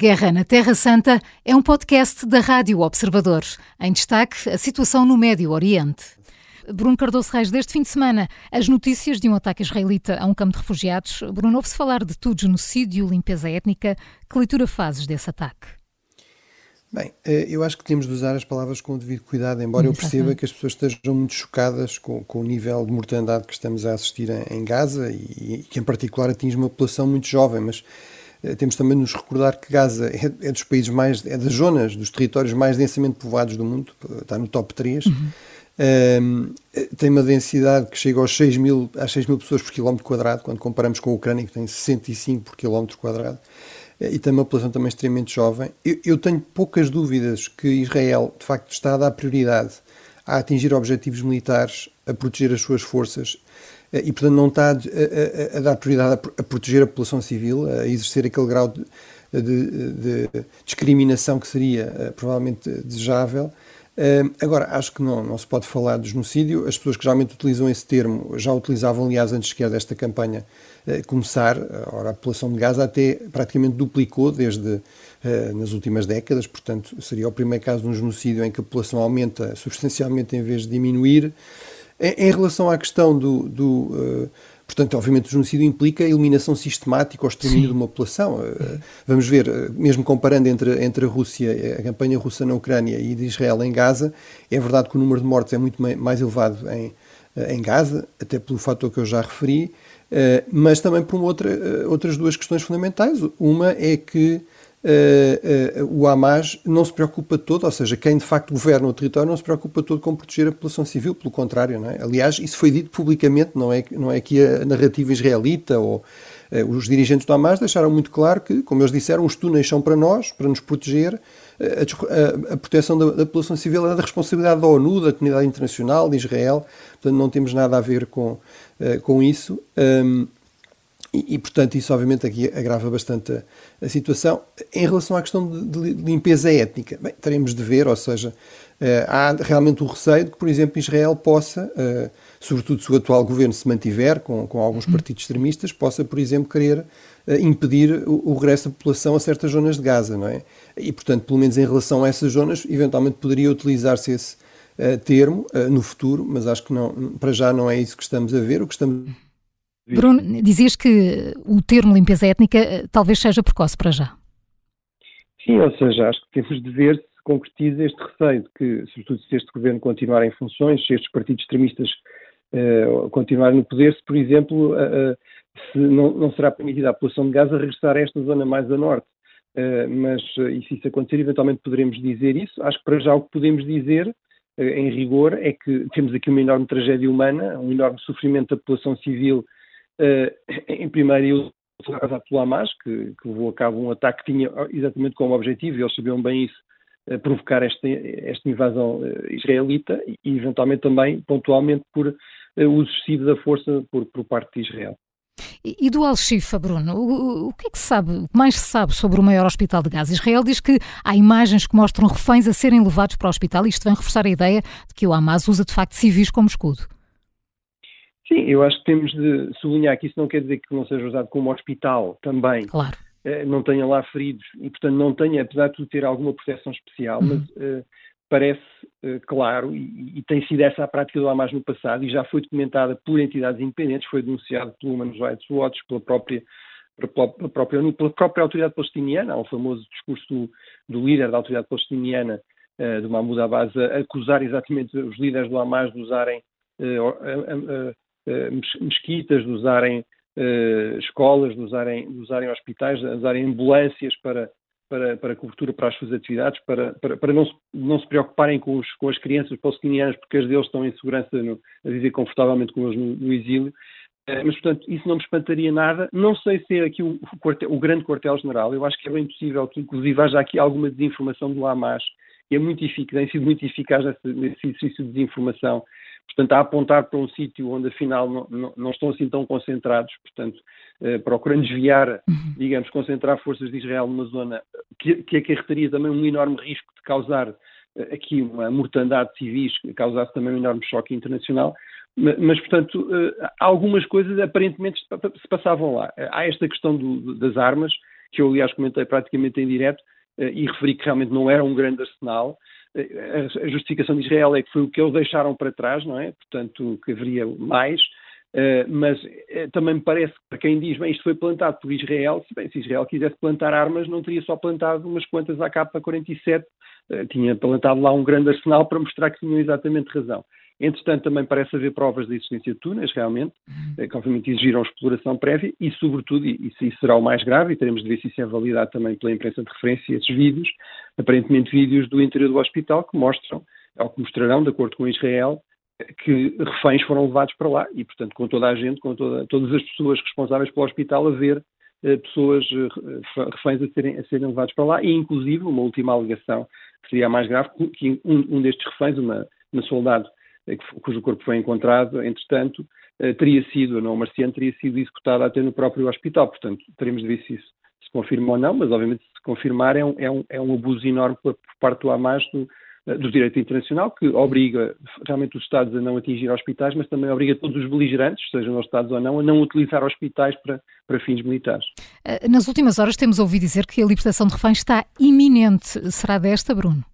Guerra na Terra Santa é um podcast da Rádio Observador. Em destaque, a situação no Médio Oriente. Bruno Cardoso Reis, deste fim de semana, as notícias de um ataque israelita a um campo de refugiados. Bruno, ouve-se falar de tudo, genocídio, limpeza étnica. Que leitura fazes desse ataque? Bem, eh, eu acho que temos de usar as palavras com o devido cuidado, embora eu perceba que as pessoas estejam muito chocadas com, com o nível de mortandade que estamos a assistir em, Gaza e, e que, em particular, atinge uma população muito jovem. Mas temos também de nos recordar que Gaza é, é, dos países mais, é das zonas, dos territórios mais densamente povoados do mundo, está no top 3. Uhum. Um, tem uma densidade que chega aos 6 mil, às 6 mil pessoas por quilómetro quadrado, quando comparamos com a Ucrânia, que tem 65 por quilómetro quadrado, eh, e tem uma população também extremamente jovem. Eu, eu, tenho poucas dúvidas que Israel, de facto, está a dar prioridade a atingir objetivos militares, a proteger as suas forças eh, e, portanto, não está a, a, a dar prioridade a, proteger a população civil, a exercer aquele grau de, de, de discriminação que seria eh, provavelmente desejável. Uh, agora, acho que não, não se pode falar de genocídio. As pessoas que geralmente utilizam esse termo já utilizavam, aliás, antes sequer desta campanha começar. Ora, a população de Gaza até praticamente duplicou desde nas últimas décadas, portanto, seria o primeiro caso de um genocídio em que a população aumenta substancialmente em vez de diminuir. Em, relação à questão do, do Portanto, obviamente, o genocídio implica a eliminação sistemática ou extermínio de uma população. Eh, vamos ver, eh, mesmo comparando entre, entre a Rússia, a campanha russa na Ucrânia e de Israel em Gaza, é verdade que o número de mortes é muito mais elevado em, em Gaza, até pelo fator que eu já referi, mas também por outra, outras duas questões fundamentais. Uma é que Uh, uh, o Hamas não se preocupa todo, ou seja, quem de facto governa o território não se preocupa todo com proteger a população civil, pelo contrário, não é? Aliás, isso foi dito publicamente, não é, não é que a narrativa israelita ou uh, os dirigentes do Hamas deixaram muito claro que, como eles disseram, os túneis são para nós, para nos proteger, a, a, a proteção da, da, população civil é da responsabilidade da ONU, da comunidade internacional, de Israel, portanto não temos nada a ver com, com isso. Um, e, e, portanto, isso obviamente aqui agrava bastante a, a, situação. Em relação à questão de, de limpeza étnica, bem, teremos de ver, ou seja, uh, há realmente o receio de que, por exemplo, Israel possa, uh, sobretudo se o atual governo se mantiver com, com alguns uhum. partidos extremistas, possa, por exemplo, querer uh, impedir o, o, regresso da população a certas zonas de Gaza, não é? E, portanto, pelo menos em relação a essas zonas, eventualmente poderia utilizar-se esse termo no futuro, mas acho que não, para já não é isso que estamos a ver. O que estamos Bruno, dizias que o termo limpeza étnica eh, talvez seja precoce para já. Sim, ou seja, acho que temos de ver se concretiza este receio de que, sobretudo se este governo continuar em funções, se estes partidos extremistas uh, continuarem no poder, se, por exemplo, uh, se não, não, será permitida à população de Gaza regressar a esta zona mais a norte. Uh, mas, e se isso acontecer, eventualmente poderemos dizer isso. Acho que para já o que podemos dizer, em rigor, é que temos aqui uma enorme tragédia humana, um enorme sofrimento da população civil em primeiro lugar, pelo Hamas, que, que levou a cabo um ataque que tinha exatamente como objetivo, e eles sabiam bem isso, uh, provocar esta, esta invasão uh, israelita e, eventualmente também, pontualmente, por uso excessivo da força por, por parte de Israel. E, do Al-Shifa, Bruno, o, o, que é que se sabe, o que mais se sabe sobre o maior hospital de Gaza? Israel diz que há imagens que mostram reféns a serem levados para o hospital e isto vem reforçar a ideia de que o Hamas usa de facto civis como escudo. Sim, eu acho que temos de sublinhar que isso não quer dizer que não seja usado como hospital também. Claro. Uh, não tenha lá feridos e, portanto, não tenha, apesar de ter alguma proteção especial, uhum. mas uh, parece uh, claro, e, e, tem sido essa a prática do Hamas no passado, e já foi documentada por entidades independentes, foi denunciado pelo Human Rights Watch, pela própria, pela própria ONU, pela própria autoridade palestiniana, há um famoso discurso do, do líder da autoridade palestiniana, do Mahmoud Abbas, a acusar exatamente os líderes do Hamas de usarem eh, mesquitas, de usarem uh, escolas, de usarem, de usarem hospitais, de usarem ambulâncias para, para, para cobertura para as suas atividades, para, para, para não, se, não se preocuparem com, os, com as crianças palestinianas, porque as deles estão em segurança no, a viver confortavelmente com eles no, no exílio. Uh, mas, portanto, isso não me espantaria nada. Não sei se é aqui o, o, quartel, o grande quartel-general. Eu acho que é bem possível que, inclusive, haja aqui alguma desinformação do Hamas. É muito eficaz, tem sido muito eficaz nesse, nesse exercício de desinformação portanto, a apontar para um sítio onde afinal não, não, não, estão assim tão concentrados, portanto, eh, procurando desviar, uhum. digamos, concentrar forças de Israel numa zona que, que acarretaria também um enorme risco de causar eh, aqui uma mortandade de civis, que causasse também um enorme choque internacional, mas, mas portanto, eh, algumas coisas aparentemente se passavam lá. Há esta questão do, das armas, que eu aliás comentei praticamente em direto e referi que realmente não era um grande arsenal. A justificação de Israel é que foi o que eles deixaram para trás, não é? Portanto, que haveria mais. Uh, mas uh, também me parece que para quem diz, bem, isto foi plantado por Israel, se, bem, se Israel quisesse plantar armas, não teria só plantado umas quantas AK-47, uh, tinha plantado lá um grande arsenal para mostrar que tinham exatamente razão. Entretanto, também parece haver provas da existência de túneis, realmente, uhum. que obviamente exigiram exploração prévia e, sobretudo, e isso, será o mais grave, e teremos de ver se isso é validado também pela imprensa de referência, esses vídeos, aparentemente vídeos do interior do hospital, que mostram, ou que mostrarão, de acordo com Israel, que reféns foram levados para lá e, portanto, com toda a gente, com toda, todas as pessoas responsáveis pelo hospital a ver eh, pessoas, eh, reféns a serem, a serem levados para lá e, inclusive, uma última alegação que seria a mais grave, que um, um destes reféns, uma, uma soldado eh, cujo corpo foi encontrado, entretanto, eh, teria sido, não marciano, teria sido executada até no próprio hospital. Portanto, teremos de ver se isso se confirma ou não, mas obviamente se confirmar é um, é um, é um abuso enorme por, por parte do Hamas do, eh, do direito internacional, que obriga realmente os Estados a não atingir hospitais, mas também obriga todos os beligerantes, sejam os Estados ou não, a não utilizar hospitais para, para fins militares. Eh, nas últimas horas temos ouvido dizer que a libertação de reféns está iminente. Será desta, Bruno?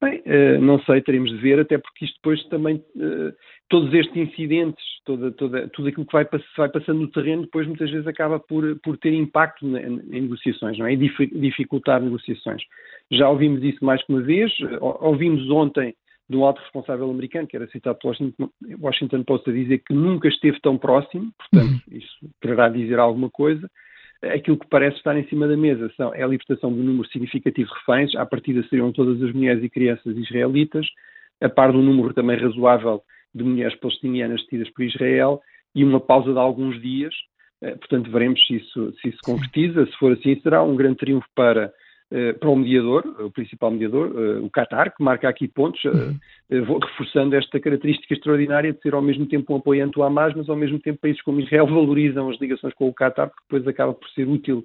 Bem, uh, não sei, teremos de ver, até porque isto depois também, uh, todos estes incidentes, toda, toda, tudo aquilo que vai, vai, passando no terreno, depois muitas vezes acaba por, por ter impacto em, negociações, não é? E dificultar negociações. Já ouvimos isso mais que uma vez, ouvimos ontem de um alto responsável americano, que era citado pelo Washington Post, a dizer que nunca esteve tão próximo, portanto, uhum. isso quererá dizer alguma coisa aquilo que parece estar em cima da mesa são, é a libertação de um número significativo de reféns, à partida seriam todas as mulheres e crianças israelitas, a par do número também razoável de mulheres palestinianas detidas por Israel, e uma pausa de alguns dias, eh, portanto veremos se isso se isso concretiza, se for assim será um grande triunfo para para o mediador, o principal mediador, eh, o Qatar, que marca aqui pontos, uhum. reforçando esta característica extraordinária de ser ao mesmo tempo um apoiante do Hamas, mas ao mesmo tempo países como Israel valorizam as ligações com o Qatar, porque depois acaba por ser útil